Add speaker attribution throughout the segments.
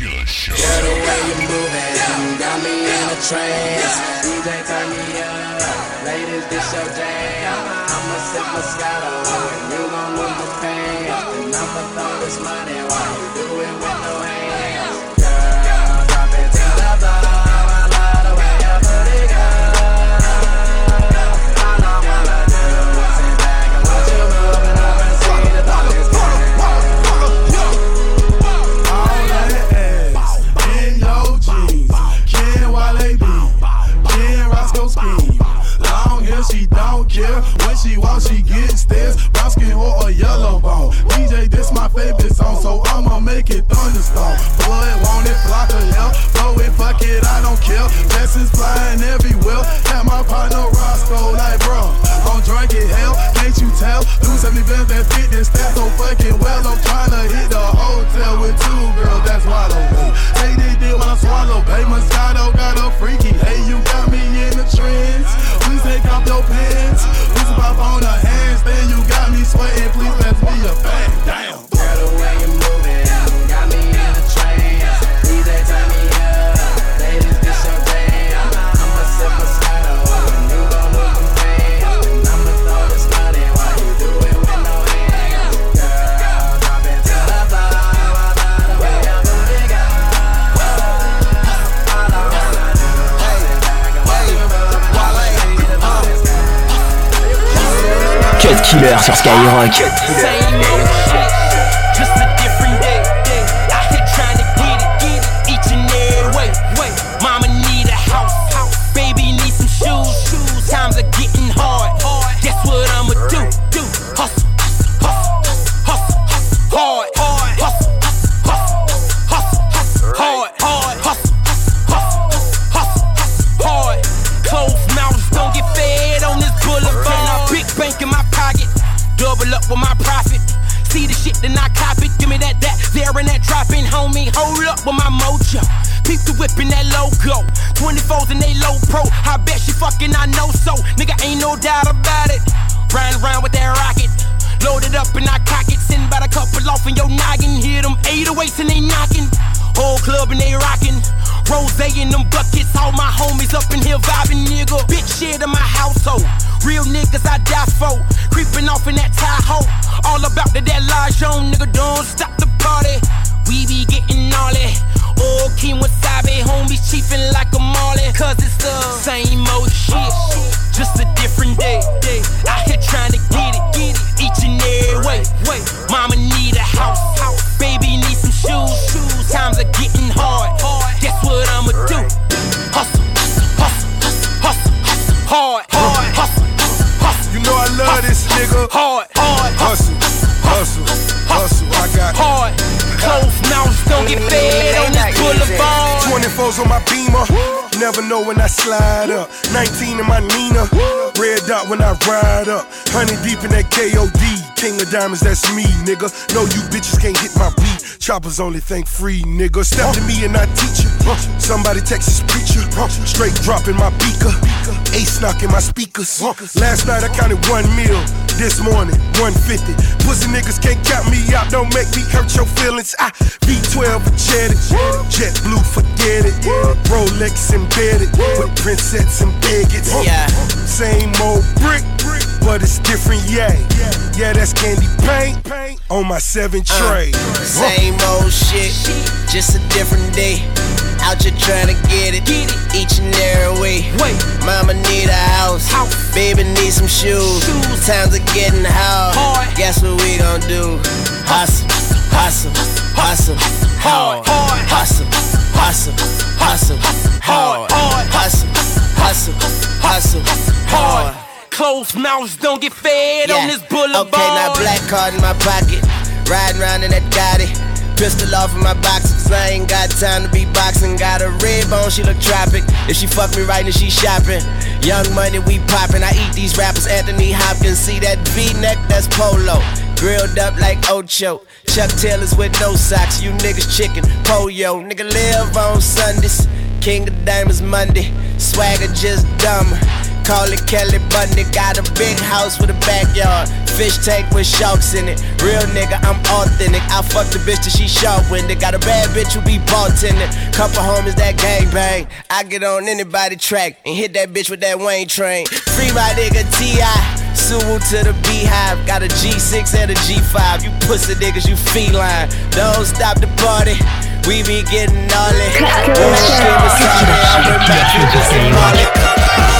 Speaker 1: Killer Show. Girl, the way you moving, you got me in a trance. DJ, turn me up. Ladies, this your jam. I'ma sip Moscato. You gon' move the pants. And I'ma throw this money while you do it with no hands.
Speaker 2: She don't care. When she walks, she gets stairs.
Speaker 3: Sur Skyrock.
Speaker 4: Loaded up and I cock it. Send about a couple off in your noggin. Hear them 808s and they knocking. Whole club and they rockin'. Rose in them buckets. All my homies up in here vibing, nigga. Big shit in my household. Real niggas I die for. Creeping off in that Tahoe. All about the that large on, nigga. Don't stop the party. We be getting gnarly. Old King Wasabi, homies chiefin' like a Marley. Cause it's the same old shit. Oh. Just a different day. day. Out here trying to get it, get it. Each and every way. way. Mama need a house. Baby need some shoes. Times are getting hard. Guess what I'ma do? Hustle, hustle, hustle, hustle, hustle, hard, hard, hustle, hustle.
Speaker 2: You know I love this nigga.
Speaker 4: Hard, hard,
Speaker 2: Hustle, hustle, hustle. I got
Speaker 4: hard. Closed mouths don't get fed on this boulevard.
Speaker 2: 24s on my beamer. Never know when I slide up. 19 in my Nina. Red dot when I ride up. Honey deep in that KOD. King of diamonds, that's me, nigga. No, you bitches can't hit my beat. Choppers only think free, nigga. Step to me and I teach you. Somebody Texas preacher. Straight dropping my beaker. Ace knocking my speakers. Last night I counted one meal. This morning, 150. Pussy niggas can't count me out. Don't make me hurt your feelings. I V12 jetted. Jet blue, forget it. Rolex embedded. With princess and bigots.
Speaker 4: Yeah.
Speaker 2: Same old brick, but it's different, yeah. Yeah, that's candy paint paint on my seven uh, tray.
Speaker 5: Same old shit, just a different day. Out here trying to get it, each and every way.
Speaker 4: Wait.
Speaker 5: Mama need a house, baby need some shoes. shoes. Times are getting hard.
Speaker 4: Hard.
Speaker 5: Guess what we gon' do? Hustle, hustle, hustle, hard.
Speaker 4: Hard. Closed mouths don't get fed on this boulevard.
Speaker 5: Okay, now black card in my pocket. Riding around in that Gotti. Pistol off in my box, cause I ain't got time to be boxing. Got a red bone, she look tropic. If she fuck me right, then she shopping. Young money, we poppin'. I eat these rappers, Anthony Hopkins. See that V neck, that's polo. Grilled up like Ocho. Chuck Taylors with no socks. You niggas chicken, pollo. Nigga live on Sundays. King of Diamonds Monday. Swagger just dumb. Call it Kelly Bundy. Got a big house with a backyard. Fish tank with sharks in it. Real nigga, I'm authentic. I fuck the bitch till she sharp winded. Got a bad bitch who be bartending. Couple homies that gang bang. I get on anybody track and hit that bitch with that Wayne train. Free my nigga T.I. Suwu to the beehive. Got a G6 and a G5. You pussy niggas, you feline. Don't stop the party. We be getting all it. Don't scream a sorry. I'll bring back you just a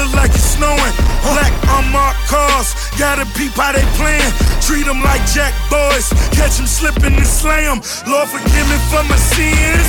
Speaker 6: look like it's snowing. Black unmarked cars, gotta peep how they playing. Treat them like jack boys, catch them slipping and slay them. Lord, forgive me for my sins.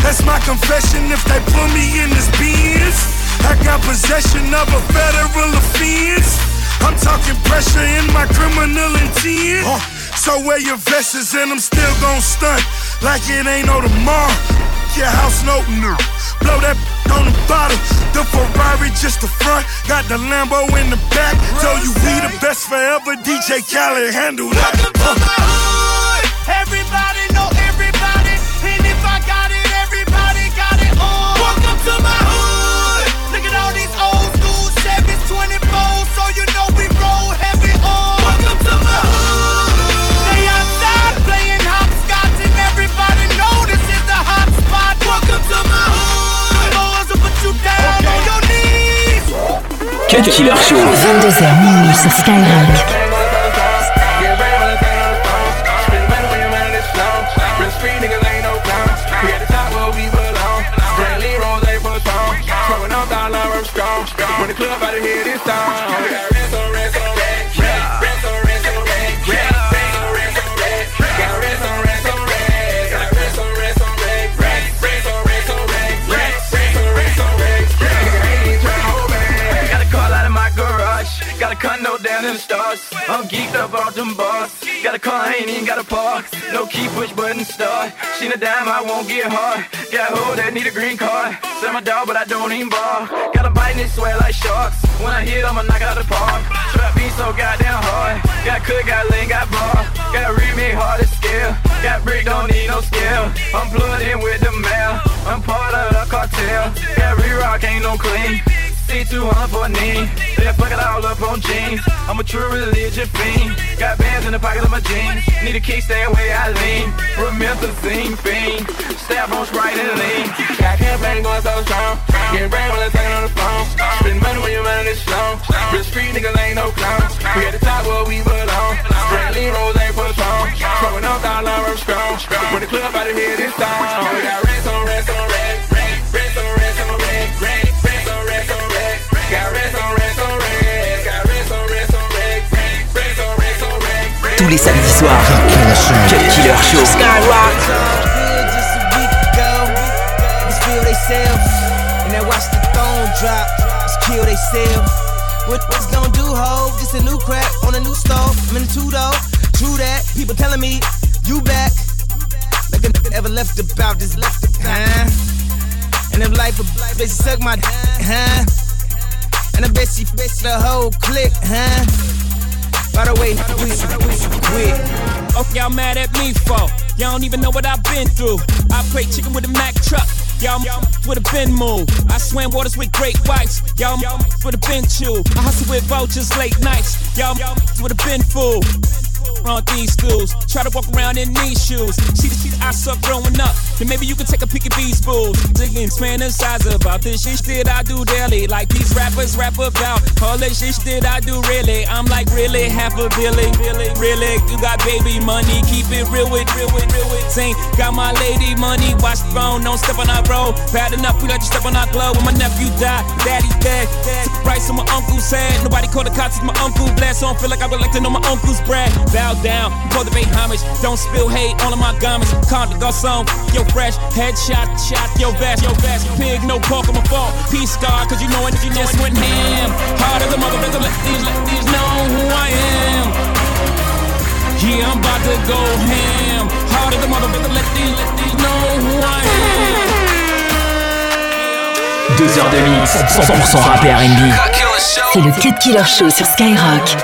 Speaker 6: That's my confession if they put me in this beans. I got possession of a federal offense. I'm talking pressure in my criminal intent. So wear your vests and I'm still gon' stunt like it ain't no tomorrow your house no no. Blow that on the bottle. The Ferrari just the front. Got the Lambo in the back. Tell you we the best forever. DJ Khaled handle that. Welcome to my hood. Everybody know
Speaker 4: Cut Killer Show.
Speaker 7: 22h minuit sur Skyrock.
Speaker 8: When the club out of here this time, condo down in the stars. I'm geeked up off them bars. Got a car, I ain't even got a park. No key, push button, start. She a dime, I won't get hard. Got hoe that need a green card. Sell my dog, but I don't even bar. Got a bite and it sweat like sharks. When I hit, I'ma knock out the park. Trap beat so goddamn hard. Got cook, got lean, got bar. Got remake hard to scale. Got brick, don't need no scale. I'm plugged in with the mail. I'm part of the cartel. Got re-rock, ain't no clean. C200 for a knee. Then fuck it all up on jeans. I'm a true religion fiend. Got bands in the pocket of my jeans. Need a key, stay away, I lean. Promethazine fiend. Stab on Sprite and lean. Got campaign going so strong. Getting brain while I'm talking on the phone. Spend money when your money is slow. Real street niggas ain't no clowns. We at the top where we belong. Straight rolls ain't for strong. Throwing up down I'm strong. When the club out of here this time. We got rest on rest on rest. Rest on rest on rest.
Speaker 4: Tous les samedis soirs. Cut Killer Show.
Speaker 5: Skyrock. Good just a week ago. Niggas feel they self. And then watch the throne drop. Just kill they self. What, what's gonna do, ho? Just a new crack on a new stove. I'm in two though. True that. People telling me you back. Like a nigga ever left about this left huh? And if life a bitch suck my d- huh? And I bet she bitch the whole clique, huh? By the way, we quick.
Speaker 9: Oh, y'all mad at me for? Y'all don't even know what I've been through. I play chicken with a Mack truck. Y'all with a bin move. I swam waters with great whites. Y'all with a bin chew. I hustle with vultures late nights. Y'all with a bin fool. On these schools, try to walk around in these shoes. See the shit I saw growing up. Then maybe you can take a peek at these fools. digging, fantasize about this shit that I do daily. Like these rappers rap about all this shit that I do really. I'm like, really? Half a billion? Really? Really? You got baby money. Keep it real with, real with, real with. Tank. Got my lady money. Watch the phone. Don't step on our road. Bad enough. We got you step on our glove. When my nephew died, daddy's dead. Took the on my uncle's head. Nobody called the cops. It's my uncle blessed. So I don't feel like I would like to know my uncle's bread. Bow down. Cultivate homage. Don't spill hate. All of my garments. Calm the garçon. Yo, fresh. Headshot, shot, your best, your best. Pig, no pork, I'm a fault. Peace, God, cause you know it, you just went ham. Hard as a motherfucker, let these, let these know who I am. Yeah, I'm about to go ham. Hard as a motherfucker, let these, let these know who I am.
Speaker 3: Deux heures de mix, 100% rap et R&B.
Speaker 7: C'est le Cut Killer Show sur Skyrock.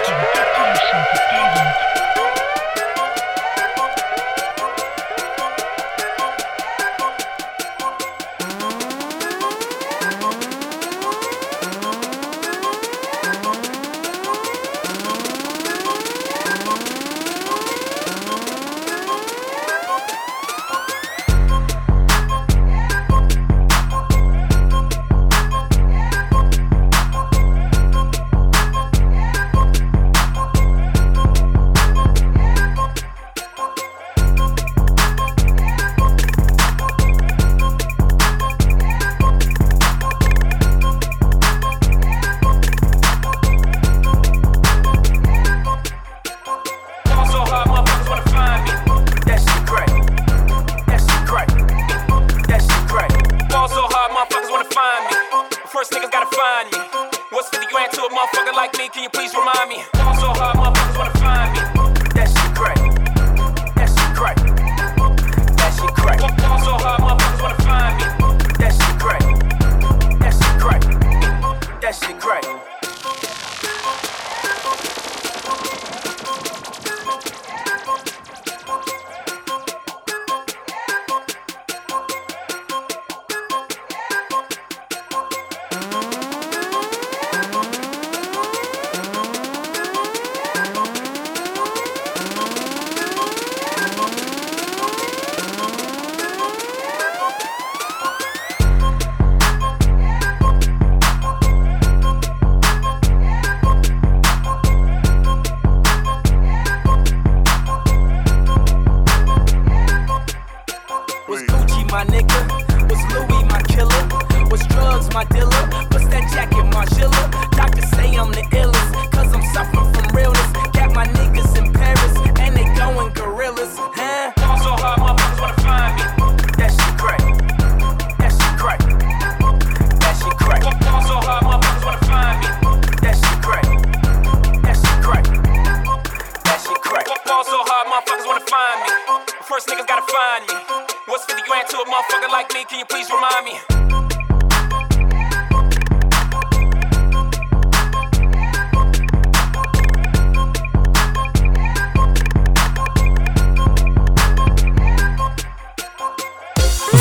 Speaker 9: my dealer.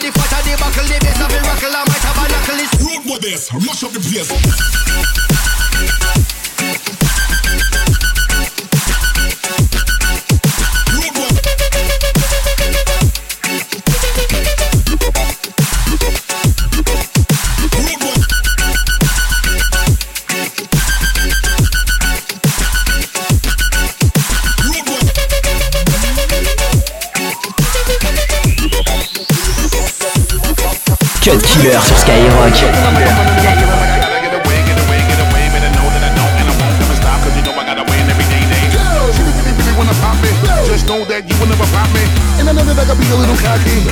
Speaker 5: The fatter the buckle, the best of the rockle, I might have a knuckle.
Speaker 10: Road with this, mash up the place.
Speaker 11: That you will never pop me. And I know that I gotta be a little cocky.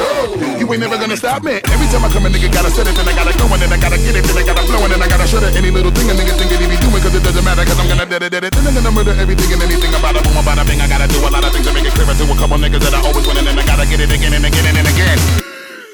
Speaker 11: You ain't never gonna stop me. Every time I come a nigga gotta set it, then I gotta go, and then I gotta get it, then I gotta flow, and then I gotta shut it. Any little thing a nigga think he be doing, cause it doesn't matter, cause I'm gonna dead it, dead it. Then I'm gonna murder everything and anything about it, boom, about a bing. I gotta do a lot of things to make it clearer to a couple niggas that I always win, and then I gotta get it again and again and again.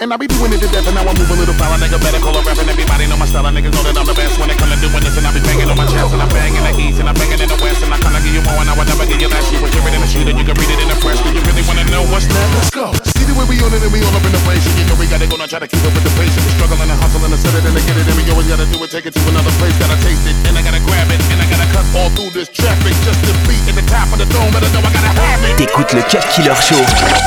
Speaker 11: And I be doing it to death, and now I move a little foul. Nigga better call a rap, and everybody know my style. Niggas know that I'm the best when it come to doing this. And I be banging on my chest, and I'm banging the east, and I'm banging in the west. And I kinda give you more, and I would never give you less. You would hear it in the sheet, and you can read it in the press. Do you really wanna know what's next? Let's go. See the way we on it, and we all up in the. And you know we gotta go, now try to keep up with the pace. We struggle and hustle and set it and get it. And we always gotta do it, take it to another place. Gotta taste it, and I gotta grab it, and I gotta cut all through this traffic. Just to be at the top of the dome, but I know I gotta have it.
Speaker 4: T'écoutes le Cut Killer Show.
Speaker 5: These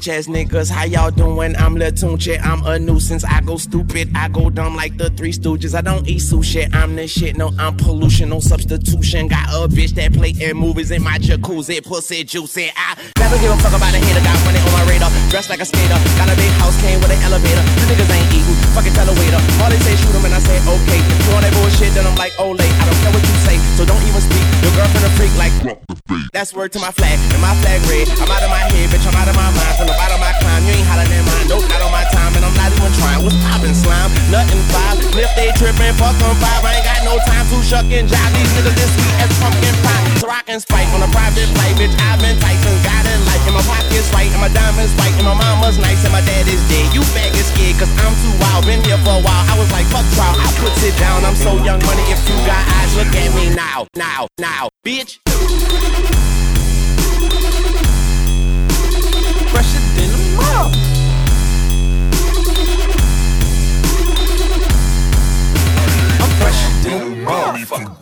Speaker 5: bitch ass niggas, how y'all doing? I'm Latunche, I'm a nuisance. I go stupid, I go dumb like the Three Stooges. I don't eat sushi, I'm the shit, no, I'm pollution, no substitution. Got a bitch that play in movies in my jacuzzi, pussy juicy. I never give a fuck about a hater, got money on my radar. Dressed like a skater, got a big house, came with an elevator. You niggas ain't eating, fucking tell a waiter. All they say shoot 'em and I say okay. If you want that bullshit, then I'm like, oh late. I don't care what you say, so don't even speak. Your girlfriend a freak like. That's word to my flag, and my flag red. I'm out of my head, bitch, I'm out of my mind. The bottom of my climb, you ain't hollering in mine. Nope, not on my time, and I'm not even trying. What's poppin' slime? Nothing five. If they trippin', fuck them five. I ain't got no time to shuck and jive. These niggas this sweet as pumpkin pie. So I can spike on a private flight, bitch. I've been Tyson, got it like, and my pocket's right, and my diamonds white, and my mama's nice, and my dad is dead. You faggot scared, cause I'm too wild. Been here for a while. I was like, fuck trial. I put it down. I'm so young money. If you got eyes, look at me now, now, now, bitch. Fuck.